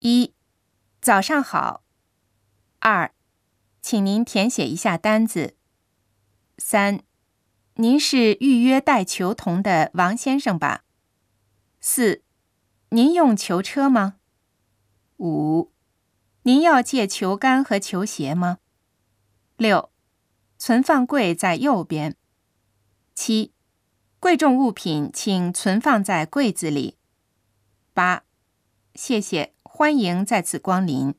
一，早上好。二，请您填写一下单子。三，您是预约带球童的王先生吧？四，您用球车吗？五，您要借球杆和球鞋吗？六，存放柜在右边。七，贵重物品请存放在柜子里。八，谢谢，欢迎再次光临。